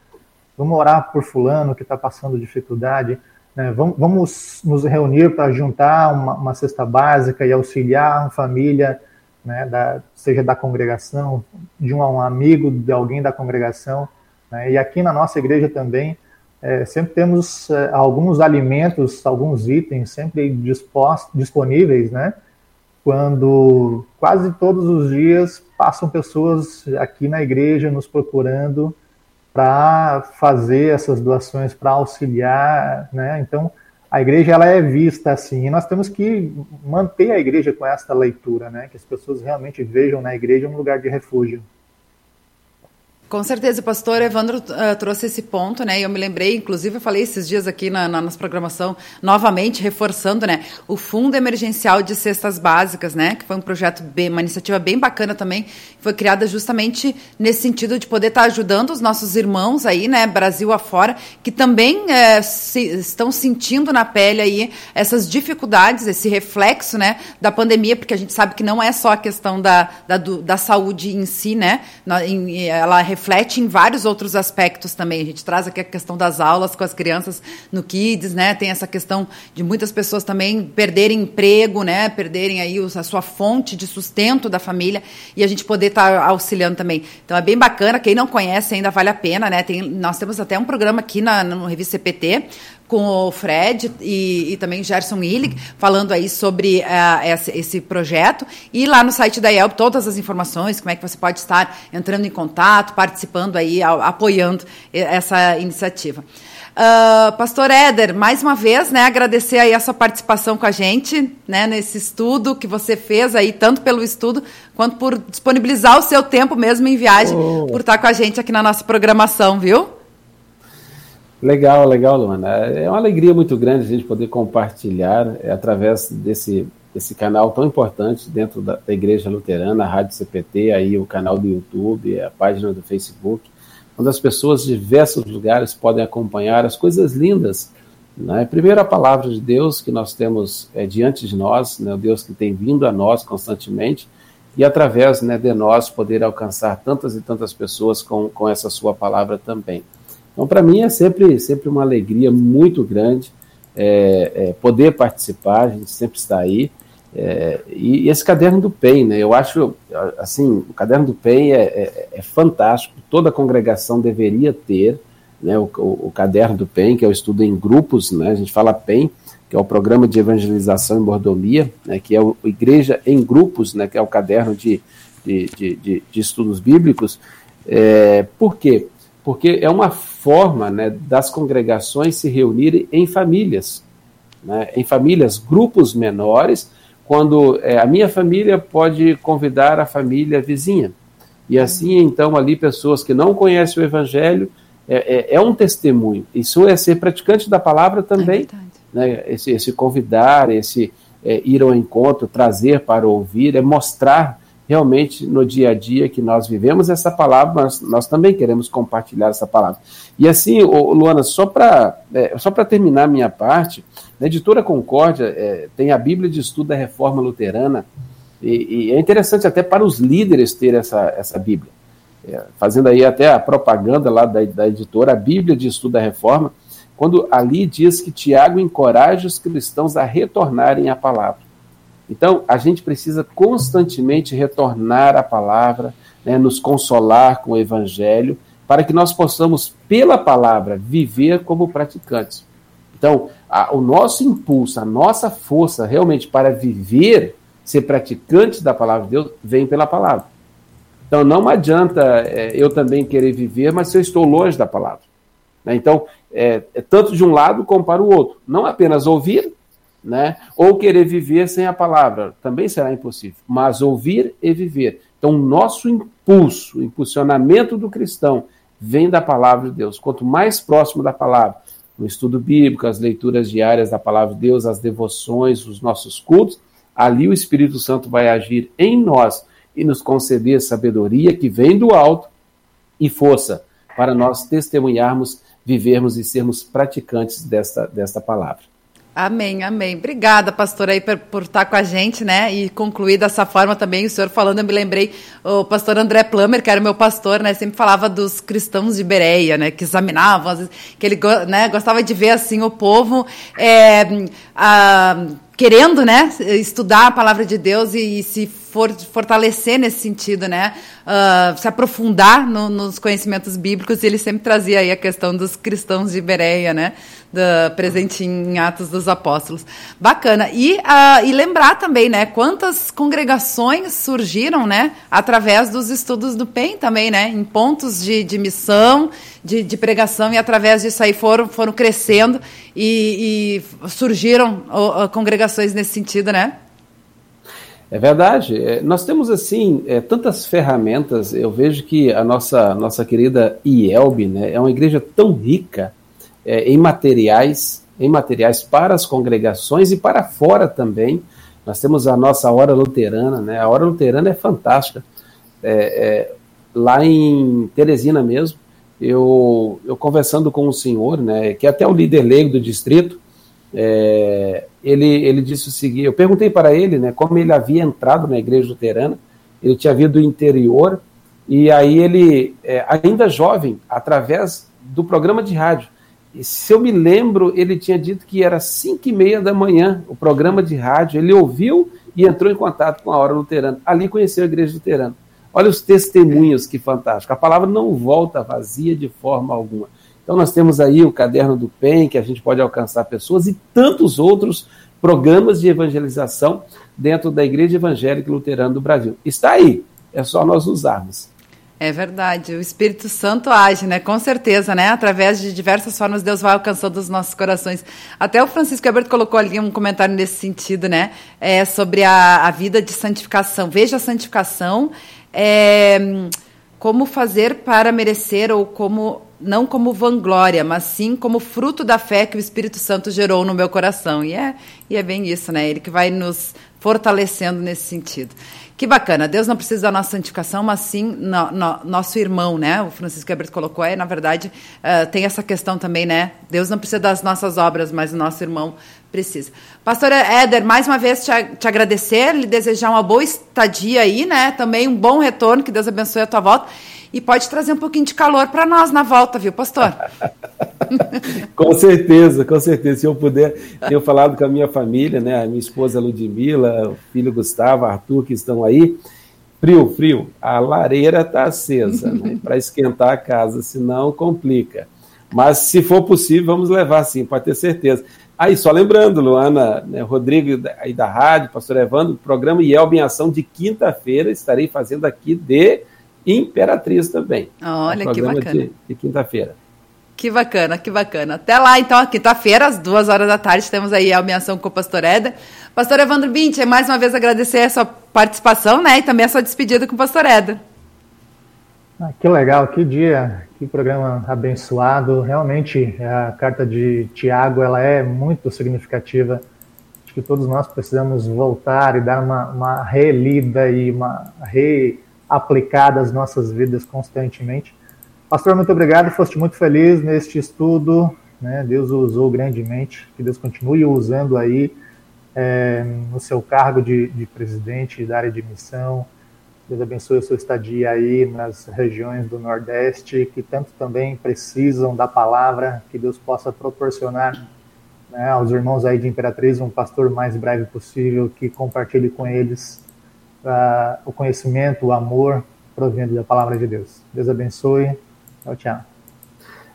vamos orar por fulano que está passando dificuldade, né? vamos, vamos, nos reunir para juntar uma, uma, cesta básica e auxiliar uma família, né, da, seja da congregação, de um, um, amigo, de alguém da congregação. Né? E aqui na nossa igreja também, é, sempre temos é, alguns alimentos, alguns itens sempre dispostos, disponíveis, né? quando quase todos os dias passam pessoas aqui na igreja nos procurando para fazer essas doações, para auxiliar, né? Então, a igreja ela é vista assim, e nós temos que manter a igreja com essa leitura, né? Que as pessoas realmente vejam na igreja um lugar de refúgio. Com certeza, o pastor Evandro uh, trouxe esse ponto, né? E eu me lembrei, inclusive, eu falei esses dias aqui na, na nossa programação, novamente, reforçando, né? O Fundo Emergencial de Cestas Básicas, né? Que foi um projeto bem, uma iniciativa bem bacana também, foi criada justamente nesse sentido de poder estar ajudando os nossos irmãos aí, né? Brasil afora, que também é, se, estão sentindo na pele aí essas dificuldades, esse reflexo, né? Da pandemia, porque a gente sabe que não é só a questão da, da, do, da saúde em si, né? Ela reflete reflete em vários outros aspectos também. A gente traz aqui a questão das aulas com as crianças no Kids, né? Tem essa questão de muitas pessoas também perderem emprego, né? Perderem aí a sua fonte de sustento da família e a gente poder estar tá auxiliando também. Então é bem bacana. Quem não conhece ainda vale a pena, né? Tem, nós temos até um programa aqui na, no Revista CPT com o Fred e, e também Gerson Illig, falando aí sobre uh, esse, esse, projeto. E lá no site da IELB, todas as informações, como é que você pode estar entrando em contato, participando aí, apoiando essa iniciativa. Uh, Pastor Éder, mais uma vez, né, agradecer aí a sua participação com a gente, né, nesse estudo que você fez aí, tanto pelo estudo, quanto por disponibilizar o seu tempo mesmo em viagem, oh. por estar com a gente aqui na nossa programação, viu? Legal, legal, Luana. É uma alegria muito grande a gente poder compartilhar é, através desse, desse canal tão importante dentro da, da, Igreja Luterana, a Rádio CPT, aí o canal do YouTube, a página do Facebook, onde as pessoas de diversos lugares podem acompanhar as coisas lindas. Né? Primeiro, a palavra de Deus que nós temos é, diante de nós, né? o Deus que tem vindo a nós constantemente, e através né, de nós poder alcançar tantas e tantas pessoas com, com essa sua palavra também. Então, para mim, é sempre, sempre uma alegria muito grande é, é, poder participar, a gente sempre está aí. É, e, e, esse caderno do PEN, né, eu acho, assim, o caderno do PEN é, é, é fantástico, toda congregação deveria ter né, o, o, o, caderno do PEN, que é o estudo em grupos, né, a gente fala PEN, que é o Programa de Evangelização e Mordomia, né, que é o Igreja em Grupos, né, que é o caderno de, de, de, de, de estudos bíblicos. É, por quê? Porque é uma forma né, das congregações se reunirem em famílias, né, em famílias, grupos menores, quando é, a minha família pode convidar a família vizinha. E assim, então, ali, pessoas que não conhecem o Evangelho, é, é, é um testemunho. Isso é ser praticante da palavra também. É né, esse, esse convidar, esse é, ir ao encontro, trazer para ouvir, é mostrar realmente no dia a dia que nós vivemos essa palavra, mas nós também queremos compartilhar essa palavra. E assim, Luana, só para é, só terminar minha parte, a editora Concórdia é, tem a Bíblia de Estudo da Reforma Luterana, e, e, é interessante até para os líderes ter essa, essa Bíblia. É, fazendo aí até a propaganda lá da, da editora, a Bíblia de Estudo da Reforma, quando ali diz que Tiago encoraja os cristãos a retornarem à palavra. Então, a gente precisa constantemente retornar à palavra, né, nos consolar com o evangelho, para que nós possamos, pela palavra, viver como praticantes. Então, a, o nosso impulso, a nossa força realmente para viver, ser praticante da palavra de Deus, vem pela palavra. Então, não adianta é, eu também querer viver, mas se eu estou longe da palavra. Né? Então, é, é tanto de um lado como para o outro. Não apenas ouvir, né? Ou querer viver sem a palavra, também será impossível. Mas ouvir e viver. Então, o nosso impulso, o impulsionamento do cristão vem da palavra de Deus. Quanto mais próximo da palavra, no estudo bíblico, as leituras diárias da palavra de Deus, as devoções, os nossos cultos, ali o Espírito Santo vai agir em nós e nos conceder sabedoria que vem do alto e força para nós testemunharmos, vivermos e sermos praticantes desta, desta palavra. Amém, amém. Obrigada, pastor, aí por, por, estar com a gente, né? E concluir dessa forma também, o senhor falando, eu me lembrei, o pastor André Plummer, que era meu pastor, né? Sempre falava dos cristãos de Bereia, né? Que examinavam, às vezes, que ele né, gostava de ver, assim, o povo é, a, querendo, né? Estudar a palavra de Deus e, e se for, fortalecer nesse sentido, né? Uh, se aprofundar no, nos conhecimentos bíblicos, e ele sempre trazia aí a questão dos cristãos de Bereia, né? Presente em Atos dos Apóstolos. Bacana. E, uh, e lembrar também, né? Quantas congregações surgiram, né? Através dos estudos do PEN também, né? Em pontos de, de missão, de, de pregação, e através disso aí foram, foram crescendo e, e surgiram uh, congregações nesse sentido, né? É verdade. É, nós temos, assim, é, tantas ferramentas. Eu vejo que a nossa, nossa querida IELB né, é uma igreja tão rica é, em materiais, em materiais para as congregações e para fora também. Nós temos a nossa Hora Luterana, né? A Hora Luterana é fantástica. É, é, lá em Teresina mesmo, eu, eu conversando com um senhor, né, que é até o líder leigo do distrito, é, ele, ele disse o seguinte: eu perguntei para ele né, como ele havia entrado na igreja luterana. Ele tinha vindo do interior E aí ele, é, ainda jovem, através do programa de rádio, se eu me lembro, ele tinha dito que era 5 e meia da manhã o programa de rádio. Ele ouviu e entrou em contato com a Hora Luterana. Ali conheceu a Igreja Luterana. Olha os testemunhos, que fantástico. A palavra não volta vazia de forma alguma. Então nós temos aí o caderno do PEN, que a gente pode alcançar pessoas, e tantos outros programas de evangelização dentro da Igreja Evangélica Luterana do Brasil. Está aí, é só nós usarmos. É verdade, o Espírito Santo age, né? Com certeza, né? Através de diversas formas, Deus vai alcançando os nossos corações. Até o Francisco Herbert colocou ali um comentário nesse sentido, né? É, sobre a, a vida de santificação. Veja a santificação é, como fazer para merecer ou como não como vanglória, mas sim como fruto da fé que o Espírito Santo gerou no meu coração. E é, e é bem isso, né? Ele que vai nos fortalecendo nesse sentido. Que bacana. Deus não precisa da nossa santificação, mas sim no, no, nosso irmão, né? O Francisco Herbert colocou aí, na verdade, uh, tem essa questão também, né? Deus não precisa das nossas obras, mas o nosso irmão precisa. Pastora Éder, mais uma vez te, te agradecer, lhe desejar uma boa estadia aí, né? Também um bom retorno, que Deus abençoe a tua volta. E pode trazer um pouquinho de calor para nós na volta, viu, pastor? (laughs) com certeza, com certeza. Se eu puder, tenho falado com a minha família, né? A minha esposa Ludmila, o filho Gustavo, Arthur, que estão aí. Frio, frio. A lareira está acesa, né? (laughs) Para esquentar a casa, senão complica. Mas se for possível, vamos levar sim, pode ter certeza. Aí, só lembrando, Luana, né, Rodrigo aí da rádio, pastor Evandro, programa Yelb em Ação de quinta-feira, estarei fazendo aqui de Imperatriz também. Olha, que bacana. De, de quinta-feira. Que bacana, que bacana. Até lá, então, quinta-feira, às duas horas da tarde, temos aí a minha ação com o pastor Eda. Pastor Evandro Bint, mais uma vez agradecer a sua participação, né? E também a sua despedida com o pastor Eda. Ah, que legal, que dia, que programa abençoado. Realmente, a carta de Tiago, ela é muito significativa. Acho que todos nós precisamos voltar e dar uma, uma relida e uma reaplicada às nossas vidas constantemente Pastor, muito obrigado. Foste muito feliz neste estudo. Né? Deus o usou grandemente. Que Deus continue usando aí é, no seu cargo de, de presidente da área de missão. Deus abençoe a sua estadia aí nas regiões do Nordeste, que tanto também precisam da palavra, que Deus possa proporcionar né, aos irmãos aí de Imperatriz um pastor mais breve possível, que compartilhe com eles uh, o conhecimento, o amor provindo da palavra de Deus. Deus abençoe. Tchau, tchau.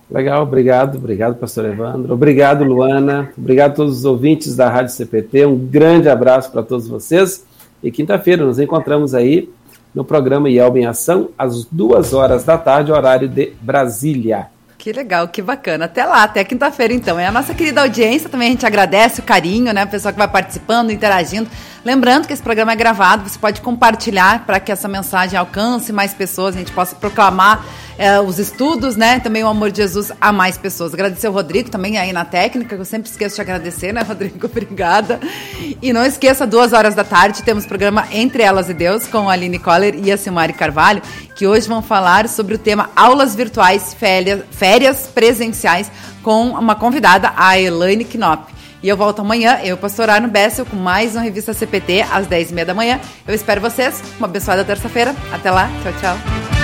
Legal, obrigado, obrigado, pastor Evandro. Obrigado, Luana. Obrigado a todos os ouvintes da Rádio CPT. Um grande abraço para todos vocês. E quinta-feira nos encontramos aí no programa IELB em Ação, às duas horas da tarde, horário de Brasília. Que legal, que bacana. Até lá, até quinta-feira então. É a nossa querida audiência, também a gente agradece o carinho, né? O pessoal que vai participando, interagindo. Lembrando que esse programa é gravado, você pode compartilhar para que essa mensagem alcance mais pessoas, a gente possa proclamar é, os estudos, né? Também o amor de Jesus a mais pessoas. Agradecer o Rodrigo também aí na técnica, que eu sempre esqueço de agradecer, né, (laughs) Rodrigo? Obrigada. E não esqueça, duas horas da tarde, temos programa Entre Elas e Deus com a Aline Coller e a Simari Carvalho, que hoje vão falar sobre o tema aulas virtuais, férias, férias presenciais, com uma convidada, a Elaine Knop. E eu volto amanhã, eu, pastor Arno Bessel, com mais uma revista CPT às 10h30 da manhã. Eu espero vocês. Uma abençoada terça-feira. Até lá. Tchau, tchau.